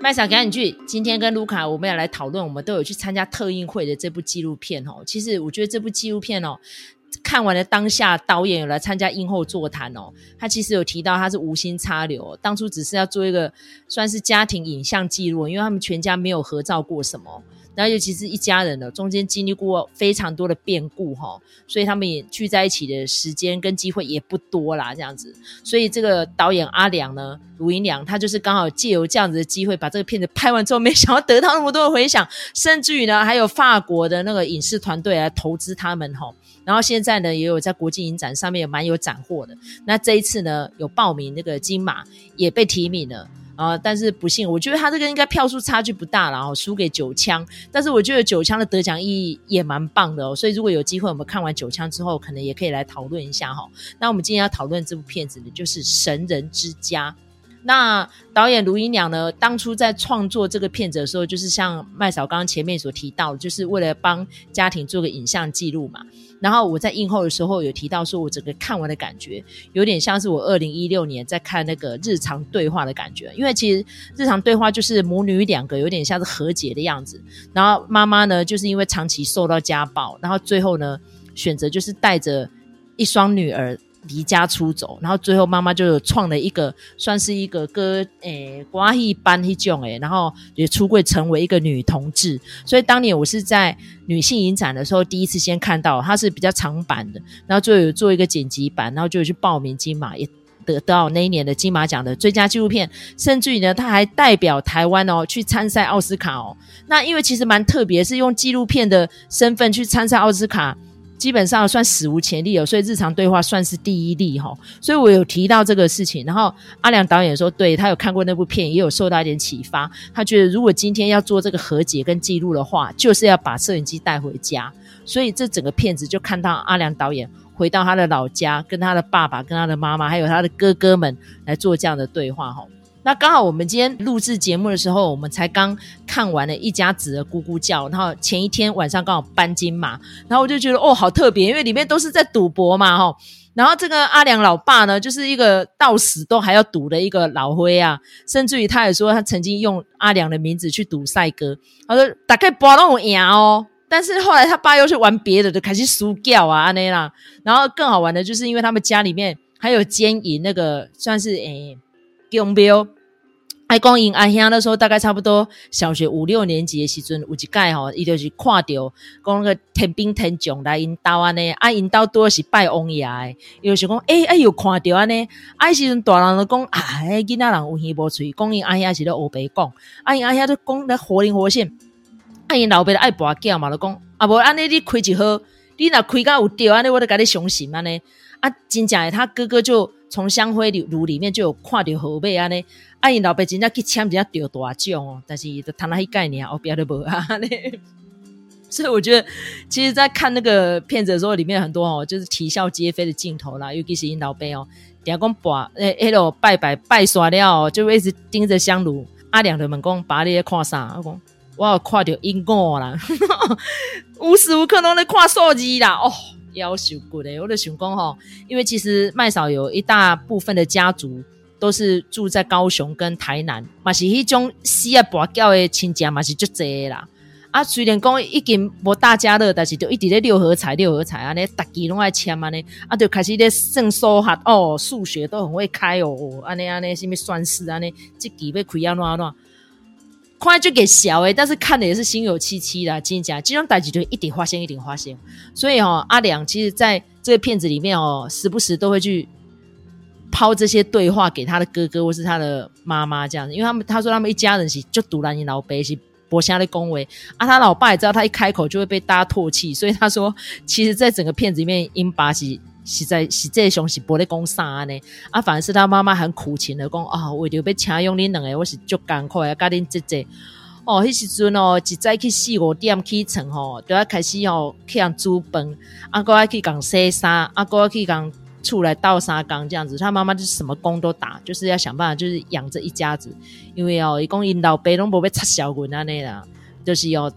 麦嫂，赶紧去！今天跟卢卡，我们要来讨论，我们都有去参加特映会的这部纪录片哦。其实我觉得这部纪录片哦，看完了当下，导演有来参加映后座谈哦。他其实有提到他是无心插柳，当初只是要做一个算是家庭影像记录，因为他们全家没有合照过什么。然后尤其是一家人的，中间经历过非常多的变故哈，所以他们也聚在一起的时间跟机会也不多啦，这样子。所以这个导演阿良呢，卢盈良，他就是刚好借由这样子的机会，把这个片子拍完之后，没想到得到那么多的回响，甚至于呢，还有法国的那个影视团队来投资他们哈。然后现在呢，也有在国际影展上面也蛮有斩获的。那这一次呢，有报名那个金马，也被提名了。啊、但是不幸，我觉得他这个应该票数差距不大，然后输给九枪。但是我觉得九枪的得奖意义也蛮棒的哦。所以如果有机会，我们看完九枪之后，可能也可以来讨论一下哈。那我们今天要讨论这部片子呢，就是《神人之家》。那导演卢盈良呢，当初在创作这个片子的时候，就是像麦嫂刚刚前面所提到，就是为了帮家庭做个影像记录嘛。然后我在映后的时候有提到说，我整个看完的感觉有点像是我二零一六年在看那个日常对话的感觉，因为其实日常对话就是母女两个有点像是和解的样子。然后妈妈呢，就是因为长期受到家暴，然后最后呢，选择就是带着一双女儿。离家出走，然后最后妈妈就创了一个，算是一个歌诶，关系班一种诶，然后也出柜成为一个女同志。所以当年我是在女性影展的时候第一次先看到，它是比较长版的，然后就有做一个剪辑版，然后就去报名金马，也得到那一年的金马奖的最佳纪录片，甚至于呢，他还代表台湾哦去参赛奥斯卡哦。那因为其实蛮特别，是用纪录片的身份去参赛奥斯卡。基本上算史无前例哦，所以日常对话算是第一例哈，所以我有提到这个事情，然后阿良导演说，对，他有看过那部片，也有受到一点启发，他觉得如果今天要做这个和解跟记录的话，就是要把摄影机带回家，所以这整个片子就看到阿良导演回到他的老家，跟他的爸爸、跟他的妈妈，还有他的哥哥们来做这样的对话哈。那刚好我们今天录制节目的时候，我们才刚看完了一家子的咕咕叫，然后前一天晚上刚好搬金马，然后我就觉得哦，好特别，因为里面都是在赌博嘛，哈。然后这个阿良老爸呢，就是一个到死都还要赌的一个老灰啊，甚至于他也说他曾经用阿良的名字去赌赛鸽，他说大概博那种赢哦，但是后来他爸又去玩别的，就开始输掉啊，安内啦。然后更好玩的就是因为他们家里面还有兼营那个算是诶金标。爱讲因阿兄那时候大概差不多小学五六年级的时阵，有一届吼，伊就是看着讲那个天兵天将来因兜安尼，啊因兜拄多是拜王爷的，伊就是讲诶，哎又看着安尼，啊迄时阵大人就讲啊，囡仔人有耳无喙，讲因阿兄是咧乌白讲，啊因阿兄都讲得活灵活现，啊因老爸爱跋筊嘛，就讲啊无安尼你开一好，你若开甲有对安尼，我就甲你相信安尼，啊真正诶他哥哥就从香灰炉里面就有看到号码安尼。啊，因老爸真正去签，真正得大奖哦，但是就谈那些概念，后边都无啊。所以我觉得，其实，在看那个片子的时候，里面很多哦，就是啼笑皆非的镜头啦。尤其是因老爸哦，底下讲拜诶，迄落拜拜拜煞了，就一直盯着香炉。阿良的门讲，把你看啥？我讲，我有看到因果啦，无时无刻都在看手机啦。哦，夭寿过的，我就想讲吼，因为其实麦嫂有一大部分的家族。都是住在高雄跟台南，嘛是迄种死啊跋筊的亲戚嘛是足济啦。啊，虽然讲已经无大家乐，但是就一直咧六合彩六合彩安尼，逐期拢爱签安尼，啊，就开始咧算数学哦，数学都很会开哦，安尼安尼，什么算式安尼，这期要开安怎啊怎，看就给笑诶，但是看的也是心有戚戚啦，真假，这种代志就一定发生一定发生，所以哦，阿良其实在这个片子里面哦，时不时都会去。抛这些对话给他的哥哥或是他的妈妈这样子，因为他们他说他们一家人是就独揽你老爸是博下的恭维啊，他老爸也知道他一开口就会被大家唾弃，所以他说其实在整个片子里面，因爸是是在是这熊是博的公啥呢啊，反而是他妈妈很苦情的讲啊，为了要请用你两个，我是足艰苦啊，家恁姐姐哦，迄时阵哦，一早去四五点起床吼，就要开始哦去人煮饭，啊，哥要去讲洗衫，啊，哥要去讲。出来倒沙缸这样子，他妈妈就是什么工都打，就是要想办法，就是养这一家子。因为哦，一共引导北东伯被插小滚啊那啦，就是要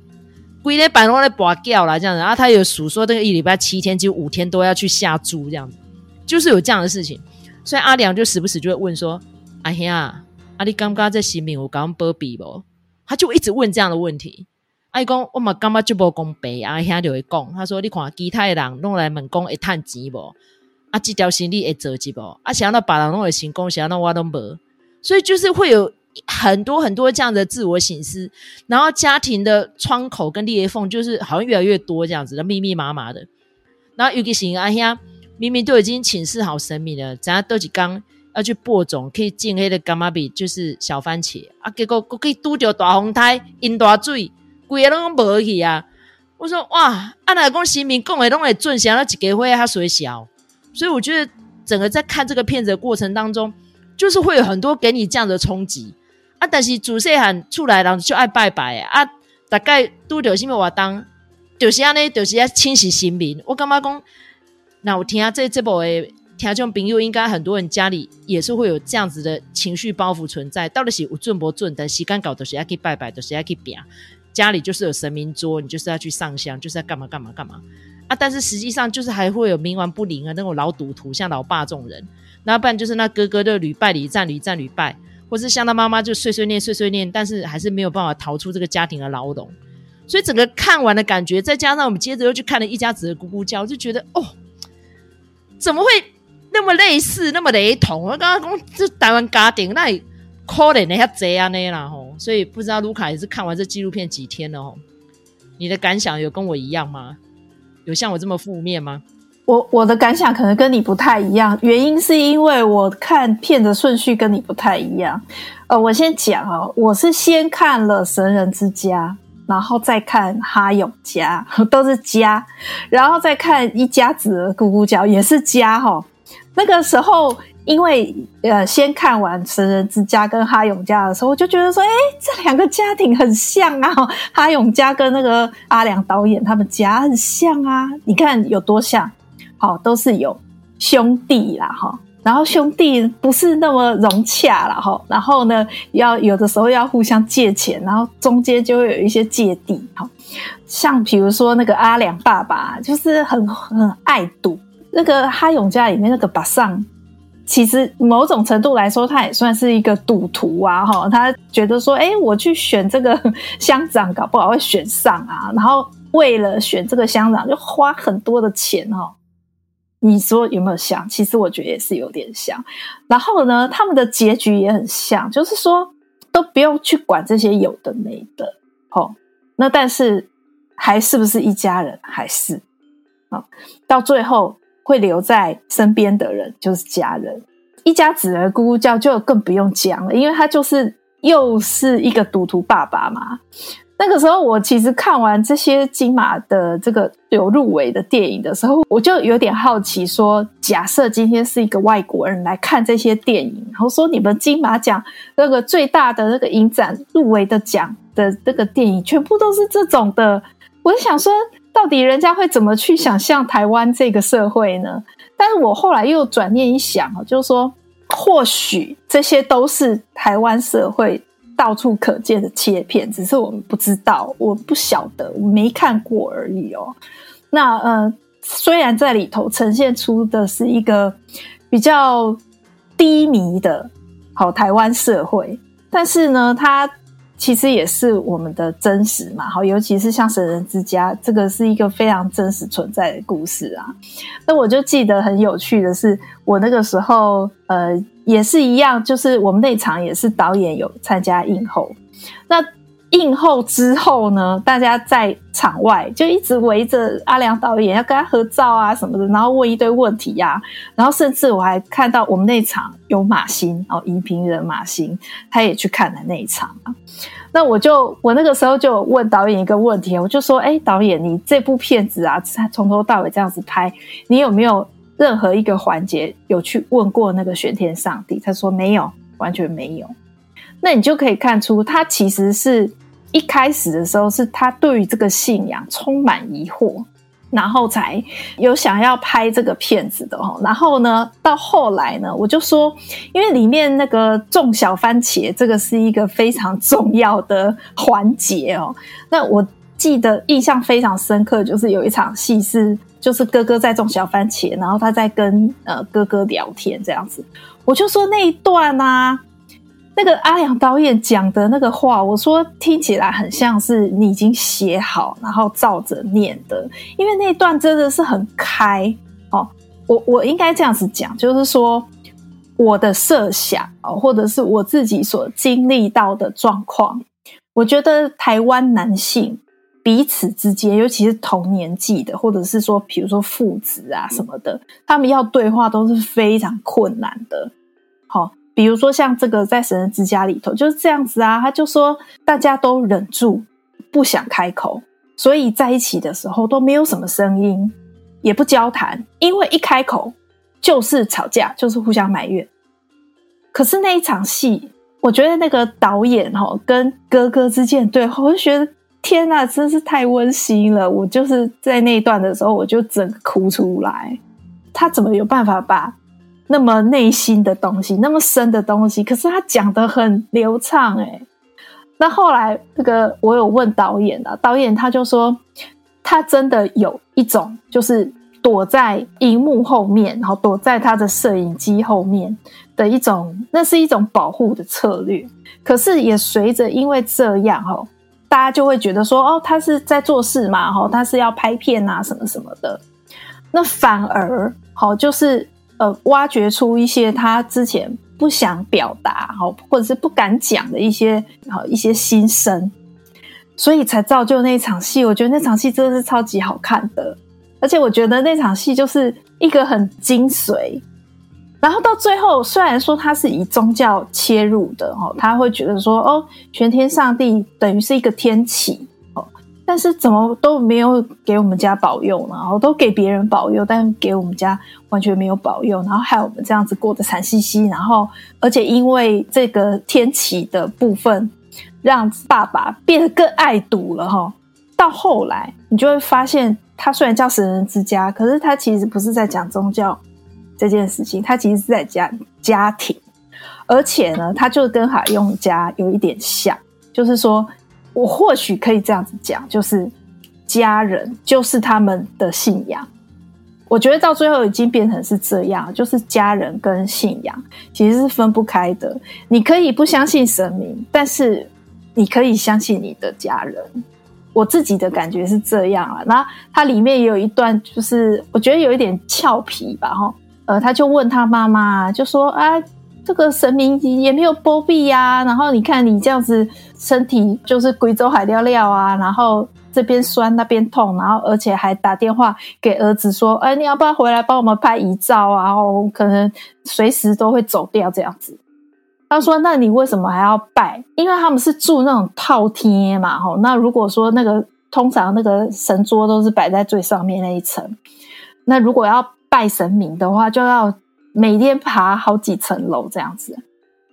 规日办公在跋筊啦这样子。然后他有数说，这个一礼拜七天就五天都要去下猪这样子，就是有这样的事情。所以阿良就时不时就会问说：“阿兄啊，你感觉这新闻有甲阮保庇无？他就一直问这样的问题。阿，伊讲我嘛感觉就无公平啊，兄就会讲，他说你看其他的人拢来问讲会趁钱无？啊，这条生理会做几无？啊，想到别人拢会成功，想到我拢无，所以就是会有很多很多这样的自我省思，然后家庭的窗口跟裂缝就是好像越来越多这样子的密密麻麻的。然后尤其是阿兄明明都已经请示好神明了，咱下倒一天要去播种，可以种迄个柑仔蜜，就是小番茄啊，结果可以拄着大风台，淹大水，规个拢无去啊！我说哇，按来讲神明讲的拢会准，想到一个会较衰小，所以我觉得整个在看这个片子的过程当中，就是会有很多给你这样的冲击啊。但是主细汉出来人就爱拜拜啊，大概拄着什么活动，就是安尼，就是要清洗神明。我感觉讲，那我听下这这部的听众朋友，应该很多人家里也是会有这样子的情绪包袱存在。到底是有准不准？但时间搞都是要去拜拜，都是要去饼。家里就是有神明桌，你就是要去上香，就是要干嘛干嘛干嘛啊！但是实际上就是还会有冥顽不灵啊，那种老赌徒，像老爸这种人。那不然就是那哥哥的屡败屡战，屡战屡败，或是像他妈妈就碎碎念碎碎念，但是还是没有办法逃出这个家庭的牢笼。所以整个看完的感觉，再加上我们接着又去看了一家子的咕咕叫，就觉得哦，怎么会那么类似，那么雷同？我刚刚讲这台湾家庭那里。可怜的遐贼啊那啦吼，所以不知道卢卡也是看完这纪录片几天了吼，你的感想有跟我一样吗？有像我这么负面吗？我我的感想可能跟你不太一样，原因是因为我看片的顺序跟你不太一样。呃，我先讲哦，我是先看了《神人之家》，然后再看《哈永家》，都是家，然后再看一家子咕咕叫，也是家哈。那个时候。因为呃，先看完《成人之家》跟《哈永家》的时候，我就觉得说，哎，这两个家庭很像啊，《哈永家》跟那个阿良导演他们家很像啊，你看有多像？好，都是有兄弟啦，哈，然后兄弟不是那么融洽了，哈，然后呢，要有的时候要互相借钱，然后中间就会有一些芥蒂，哈，像比如说那个阿良爸爸，就是很很爱赌，那个《哈永家》里面那个把上。其实某种程度来说，他也算是一个赌徒啊，哈，他觉得说，诶，我去选这个 乡长，搞不好会选上啊，然后为了选这个乡长，就花很多的钱，哈。你说有没有像？其实我觉得也是有点像。然后呢，他们的结局也很像，就是说都不用去管这些有的没的，哦，那但是还是不是一家人？还是啊，到最后。会留在身边的人就是家人，一家子的咕咕叫就更不用讲了，因为他就是又是一个赌徒爸爸嘛。那个时候我其实看完这些金马的这个有入围的电影的时候，我就有点好奇说，假设今天是一个外国人来看这些电影，然后说你们金马奖那个最大的那个影展入围的奖的这个电影全部都是这种的，我就想说。到底人家会怎么去想象台湾这个社会呢？但是我后来又转念一想，就是说，或许这些都是台湾社会到处可见的切片，只是我们不知道，我不晓得，我没看过而已哦。那呃，虽然在里头呈现出的是一个比较低迷的好台湾社会，但是呢，它。其实也是我们的真实嘛，好，尤其是像《神人之家》这个是一个非常真实存在的故事啊。那我就记得很有趣的是，我那个时候呃也是一样，就是我们那场也是导演有参加映后，那。映后之后呢，大家在场外就一直围着阿良导演，要跟他合照啊什么的，然后问一堆问题呀、然后甚至我还看到我们那场有马欣哦，影评人马欣，他也去看了那一场啊。那我就我那个时候就问导演一个问题，我就说：哎，导演，你这部片子啊，从头到尾这样子拍，你有没有任何一个环节有去问过那个玄天上帝？他说没有，完全没有。那你就可以看出，他其实是。一开始的时候，是他对于这个信仰充满疑惑，然后才有想要拍这个片子的齁。然后呢，到后来呢，我就说，因为里面那个种小番茄，这个是一个非常重要的环节哦。那我记得印象非常深刻，就是有一场戏是，就是哥哥在种小番茄，然后他在跟呃哥哥聊天这样子。我就说那一段啊。那个阿良导演讲的那个话，我说听起来很像是你已经写好，然后照着念的，因为那段真的是很开哦。我我应该这样子讲，就是说我的设想哦，或者是我自己所经历到的状况，我觉得台湾男性彼此之间，尤其是同年纪的，或者是说比如说父子啊什么的，他们要对话都是非常困难的。好、比如说像这个在神人之家里头就是这样子啊，他就说大家都忍住不想开口，所以在一起的时候都没有什么声音，也不交谈，因为一开口就是吵架，就是互相埋怨。可是那一场戏，我觉得那个导演哈跟哥哥之间对话，我就觉得天哪，真是太温馨了。我就是在那一段的时候，我就整个哭出来。他怎么有办法把？那么内心的东西，那么深的东西，可是他讲得很流畅诶。那后来这个我有问导演啊，导演他就说，他真的有一种就是躲在荧幕后面，然后躲在他的摄影机后面的一种，那是一种保护的策略。可是也随着因为这样哦，大家就会觉得说，哦，他是在做事嘛，哈，他是要拍片啊，什么什么的。那反而好就是。呃，挖掘出一些他之前不想表达，或者是不敢讲的一些好一些心声，所以才造就那场戏。我觉得那场戏真的是超级好看的，而且我觉得那场戏就是一个很精髓。然后到最后，虽然说他是以宗教切入的，他会觉得说，哦，玄天上帝等于是一个天启。但是怎么都没有给我们家保佑呢？然后都给别人保佑，但给我们家完全没有保佑，然后害我们这样子过得惨兮兮。然后，而且因为这个天启的部分，让爸爸变得更爱赌了哈。到后来，你就会发现，他虽然叫神人之家，可是他其实不是在讲宗教这件事情，他其实是在讲家庭。而且呢，他就跟海用家有一点像，就是说。我或许可以这样子讲，就是家人就是他们的信仰。我觉得到最后已经变成是这样，就是家人跟信仰其实是分不开的。你可以不相信神明，但是你可以相信你的家人。我自己的感觉是这样啊。那它里面也有一段，就是我觉得有一点俏皮吧，哈。呃，他就问他妈妈，就说啊。这个神明也没有波比呀，然后你看你这样子身体就是贵州海尿尿啊，然后这边酸那边痛，然后而且还打电话给儿子说，哎，你要不要回来帮我们拍遗照啊？然后可能随时都会走掉这样子。他说，那你为什么还要拜？因为他们是住那种套厅嘛，吼。那如果说那个通常那个神桌都是摆在最上面那一层，那如果要拜神明的话，就要。每天爬好几层楼这样子，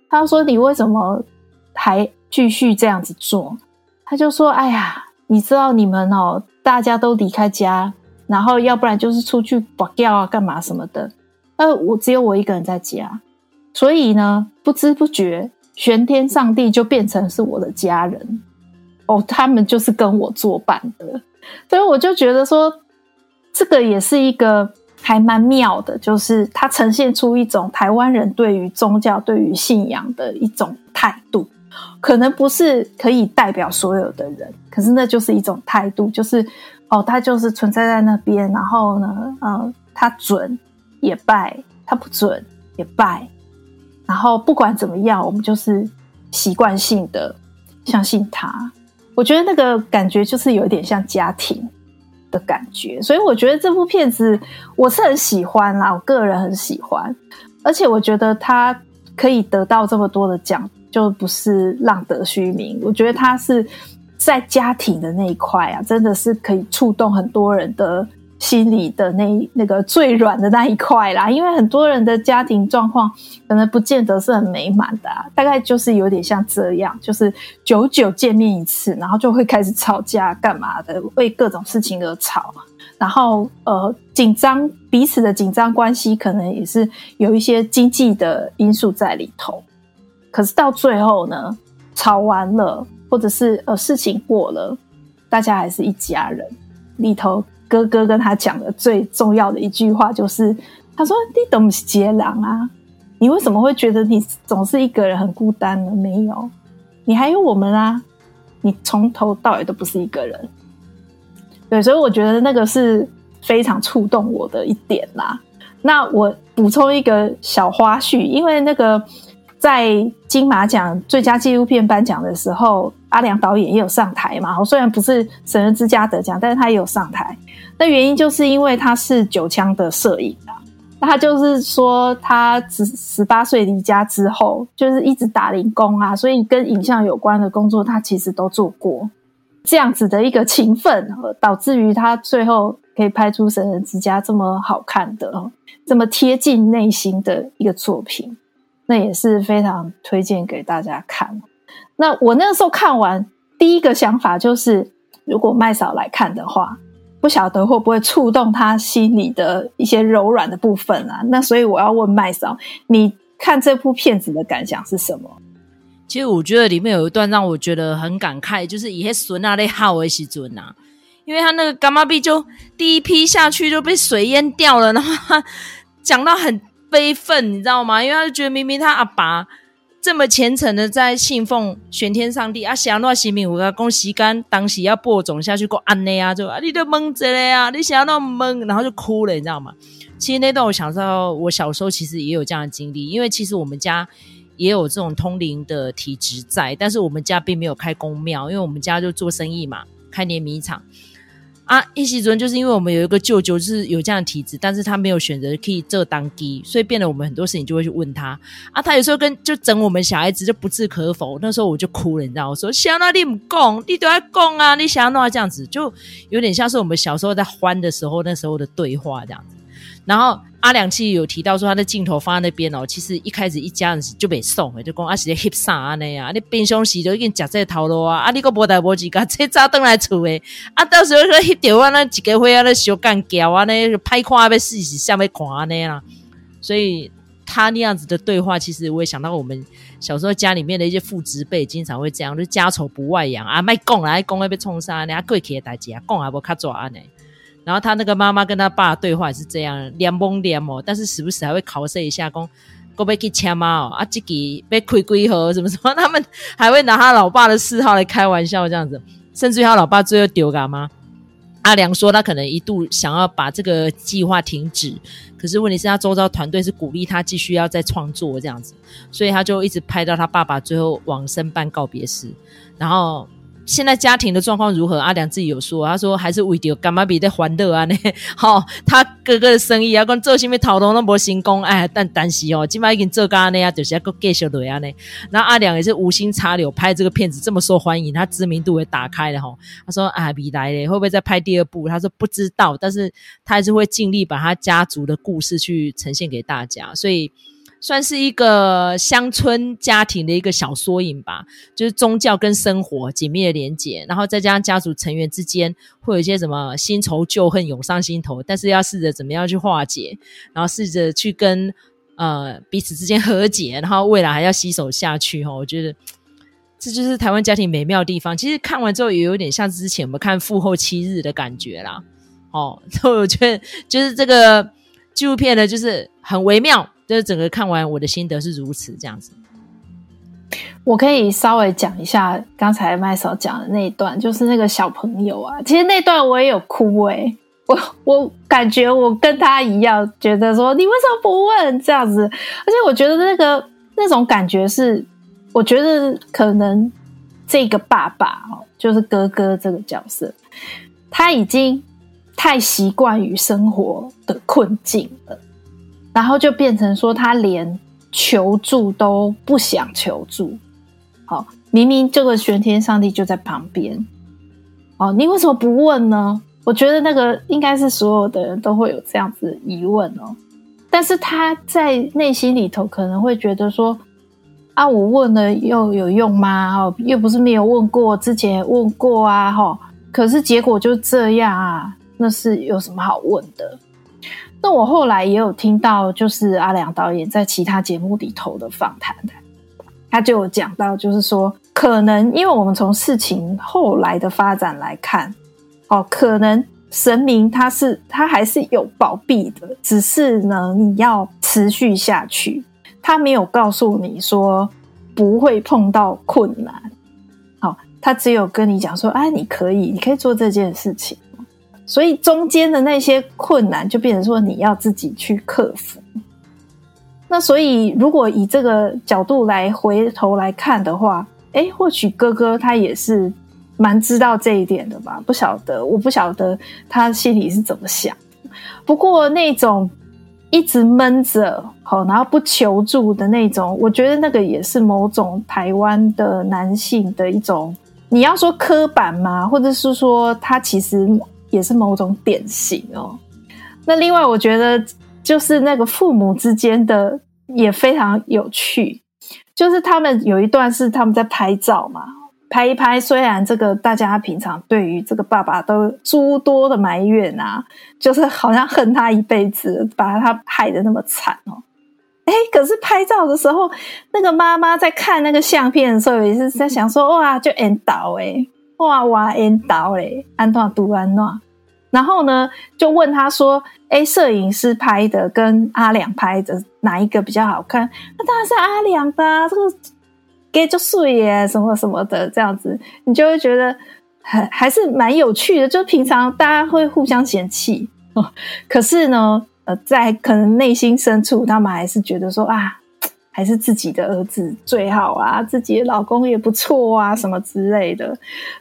他说：“你为什么还继续这样子做？”他就说：“哎呀，你知道你们哦，大家都离开家，然后要不然就是出去跋吊啊，干嘛什么的。呃，我只有我一个人在家，所以呢，不知不觉，玄天上帝就变成是我的家人哦，他们就是跟我作伴的。所以我就觉得说，这个也是一个。”还蛮妙的，就是它呈现出一种台湾人对于宗教、对于信仰的一种态度，可能不是可以代表所有的人，可是那就是一种态度，就是哦，它就是存在在那边，然后呢，呃，它准也拜，它不准也拜，然后不管怎么样，我们就是习惯性的相信它。我觉得那个感觉就是有点像家庭。的感觉，所以我觉得这部片子我是很喜欢啦，我个人很喜欢，而且我觉得他可以得到这么多的奖，就不是浪得虚名。我觉得他是在家庭的那一块啊，真的是可以触动很多人的。心里的那那个最软的那一块啦，因为很多人的家庭状况可能不见得是很美满的，大概就是有点像这样，就是久久见面一次，然后就会开始吵架干嘛的，为各种事情而吵，然后呃紧张，彼此的紧张关系可能也是有一些经济的因素在里头，可是到最后呢，吵完了或者是呃事情过了，大家还是一家人里头。哥哥跟他讲的最重要的一句话就是：“他说你都不是接人啊，你为什么会觉得你总是一个人很孤单呢？没有，你还有我们啊！你从头到尾都不是一个人。对，所以我觉得那个是非常触动我的一点啦。那我补充一个小花絮，因为那个在金马奖最佳纪录片颁奖的时候，阿良导演也有上台嘛。虽然不是《神人之家》得奖，但是他也有上台。那原因就是因为他是九枪的摄影啊。那他就是说，他十十八岁离家之后，就是一直打零工啊，所以跟影像有关的工作，他其实都做过。这样子的一个勤奋，导致于他最后可以拍出《神人之家》这么好看的、这么贴近内心的一个作品，那也是非常推荐给大家看。那我那个时候看完，第一个想法就是，如果麦嫂来看的话，不晓得会不会触动他心里的一些柔软的部分啊？那所以我要问麦嫂，你看这部片子的感想是什么？其实我觉得里面有一段让我觉得很感慨，就是以前孙啊在好的时阵呐，因为他那个干妈币就第一批下去就被水淹掉了，然后讲到很悲愤，你知道吗？因为他就觉得明明他阿爸这么虔诚的在信奉玄天上帝啊，想要洗米糊啊，恭喜干当时要播种下去过安内啊，就啊你都蒙着了呀，你想要那么蒙，然后就哭了，你知道吗？其实那段我想到我小时候其实也有这样的经历，因为其实我们家。也有这种通灵的体质在，但是我们家并没有开公庙，因为我们家就做生意嘛，开碾米厂啊。一席尊就是因为我们有一个舅舅是有这样的体质，但是他没有选择可以这当机，所以变得我们很多事情就会去问他啊。他有时候跟就整我们小孩子就不置可否，那时候我就哭了，你知道，我说想要你不讲，你都要讲啊，你想要弄啊这样子，就有点像是我们小时候在欢的时候那时候的对话这样子。然后阿良其实有提到说，他的镜头放在那边哦，其实一开始一家人就被送，就讲阿是在翕啥啊那样，你平常时就已经夹这头路啊，啊你个无代无志个车早登来厝诶，啊到时候说翕到啊那几个会啊那小干胶啊那拍看要试试下面看那啦，所以他那样子的对话，其实我也想到我们小时候家里面的一些父执辈经常会这样，就家丑不外扬啊，卖讲来讲要被冲杀，人家过去的代志啊，讲还不卡抓呢。然后他那个妈妈跟他爸对话也是这样，连蒙连哦，但是时不时还会考试一下，讲过不去签嘛哦，啊，自己被亏归和什么什么，他们还会拿他老爸的嗜好来开玩笑这样子，甚至于他老爸最后丢干嘛？阿良说他可能一度想要把这个计划停止，可是问题是他周遭团队是鼓励他继续要再创作这样子，所以他就一直拍到他爸爸最后往生办告别式，然后。现在家庭的状况如何？阿良自己有说，他说还是为着柑仔鼻在欢乐啊呢。好，他哥哥的生意啊，跟做什么头头都没成功，哎，但但是哦，今麦已经做干那样，就是要个继续落啊呢。然后阿良也是无心插柳拍这个片子这么受欢迎，他知名度也打开了哈。他说啊，未来嘞会不会再拍第二部？他说不知道，但是他还是会尽力把他家族的故事去呈现给大家，所以。算是一个乡村家庭的一个小缩影吧，就是宗教跟生活紧密的连结，然后再加上家族成员之间会有一些什么新仇旧恨涌上心头，但是要试着怎么样去化解，然后试着去跟呃彼此之间和解，然后未来还要携手下去哈。我觉得这就是台湾家庭美妙的地方。其实看完之后也有点像之前我们看《父后七日》的感觉啦。哦，所以我觉得就是这个纪录片呢，就是很微妙。就是整个看完，我的心得是如此这样子。我可以稍微讲一下刚才麦嫂讲的那一段，就是那个小朋友啊，其实那段我也有哭诶、我我感觉我跟他一样，觉得说你为什么不问这样子，而且我觉得那个那种感觉是，我觉得可能这个爸爸哦，就是哥哥这个角色，他已经太习惯于生活的困境了。然后就变成说，他连求助都不想求助。好，明明这个玄天上帝就在旁边，哦，你为什么不问呢？我觉得那个应该是所有的人都会有这样子疑问哦。但是他在内心里头可能会觉得说，啊，我问了又有用吗？哦，又不是没有问过，之前问过啊，哈，可是结果就这样啊，那是有什么好问的？那我后来也有听到，就是阿良导演在其他节目里头的访谈，他就有讲到，就是说，可能因为我们从事情后来的发展来看，哦，可能神明他是他还是有保庇的，只是呢，你要持续下去，他没有告诉你说不会碰到困难，好，他只有跟你讲说，哎，你可以，你可以做这件事情。所以中间的那些困难就变成说你要自己去克服。那所以如果以这个角度来回头来看的话，诶，或许哥哥他也是蛮知道这一点的吧？不晓得，我不晓得他心里是怎么想。不过那种一直闷着，好，然后不求助的那种，我觉得那个也是某种台湾的男性的一种，你要说刻板吗？或者是说他其实。也是某种典型哦。那另外，我觉得就是那个父母之间的也非常有趣，就是他们有一段是他们在拍照嘛，拍一拍。虽然这个大家平常对于这个爸爸都诸多的埋怨啊，就是好像恨他一辈子，把他害得那么惨哦。哎，可是拍照的时候，那个妈妈在看那个相片的时候，也是在想说：哇，就 end 到哎。哇哇，N 导诶，安诺杜安诺，然后呢，就问他说：“哎，摄影师拍的跟阿良拍的哪一个比较好看？”那当然是阿良的，啊，这个给就碎耶，什么什么的，这样子，你就会觉得还还是蛮有趣的。就平常大家会互相嫌弃，哦，可是呢，呃，在可能内心深处，他们还是觉得说啊。还是自己的儿子最好啊，自己的老公也不错啊，什么之类的。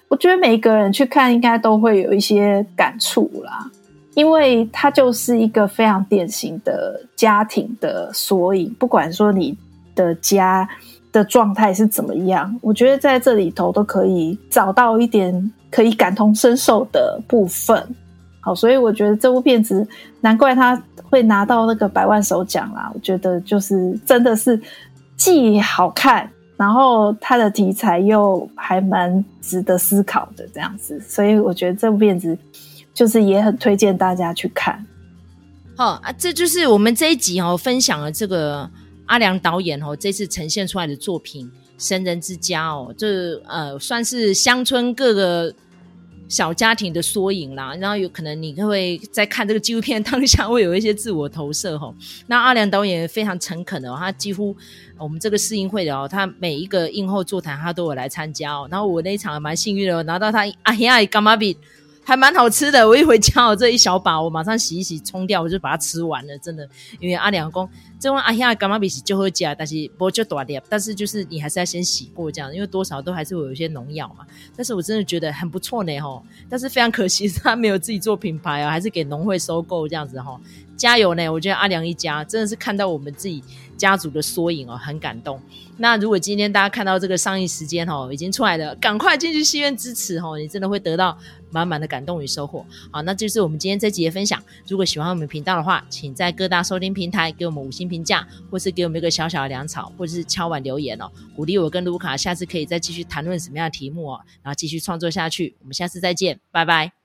我觉得每一个人去看，应该都会有一些感触啦，因为他就是一个非常典型的家庭的缩影。不管说你的家的状态是怎么样，我觉得在这里头都可以找到一点可以感同身受的部分。所以我觉得这部片子，难怪他。会拿到那个百万首奖啦，我觉得就是真的是既好看，然后它的题材又还蛮值得思考的这样子，所以我觉得这部片子就是也很推荐大家去看。好啊，这就是我们这一集哦分享了这个阿良导演哦这次呈现出来的作品《神人之家》哦，这呃算是乡村各个。小家庭的缩影啦，然后有可能你会在看这个纪录片当下会有一些自我投射吼。那阿良导演非常诚恳的，他几乎我们这个试映会的哦，他每一个映后座谈他都有来参加哦。然后我那一场还蛮幸运的，拿到他阿呀柑仔饼，还蛮好吃的。我一回家我，这一小把我马上洗一洗冲掉，我就把它吃完了，真的。因为阿良公。这碗阿香柑仔饼就会加，但是不就短点，但是就是你还是要先洗过这样，因为多少都还是会有一些农药嘛。但是我真的觉得很不错呢吼，但是非常可惜是他没有自己做品牌啊，还是给农会收购这样子吼。加油呢！我觉得阿良一家真的是看到我们自己家族的缩影哦，很感动。那如果今天大家看到这个上映时间哦，已经出来了，赶快进去戏院支持哦，你真的会得到满满的感动与收获。好，那就是我们今天这集的分享。如果喜欢我们频道的话，请在各大收听平台给我们五星评价，或是给我们一个小小的粮草，或者是敲碗留言哦，鼓励我跟卢卡下次可以再继续谈论什么样的题目哦，然后继续创作下去。我们下次再见，拜拜。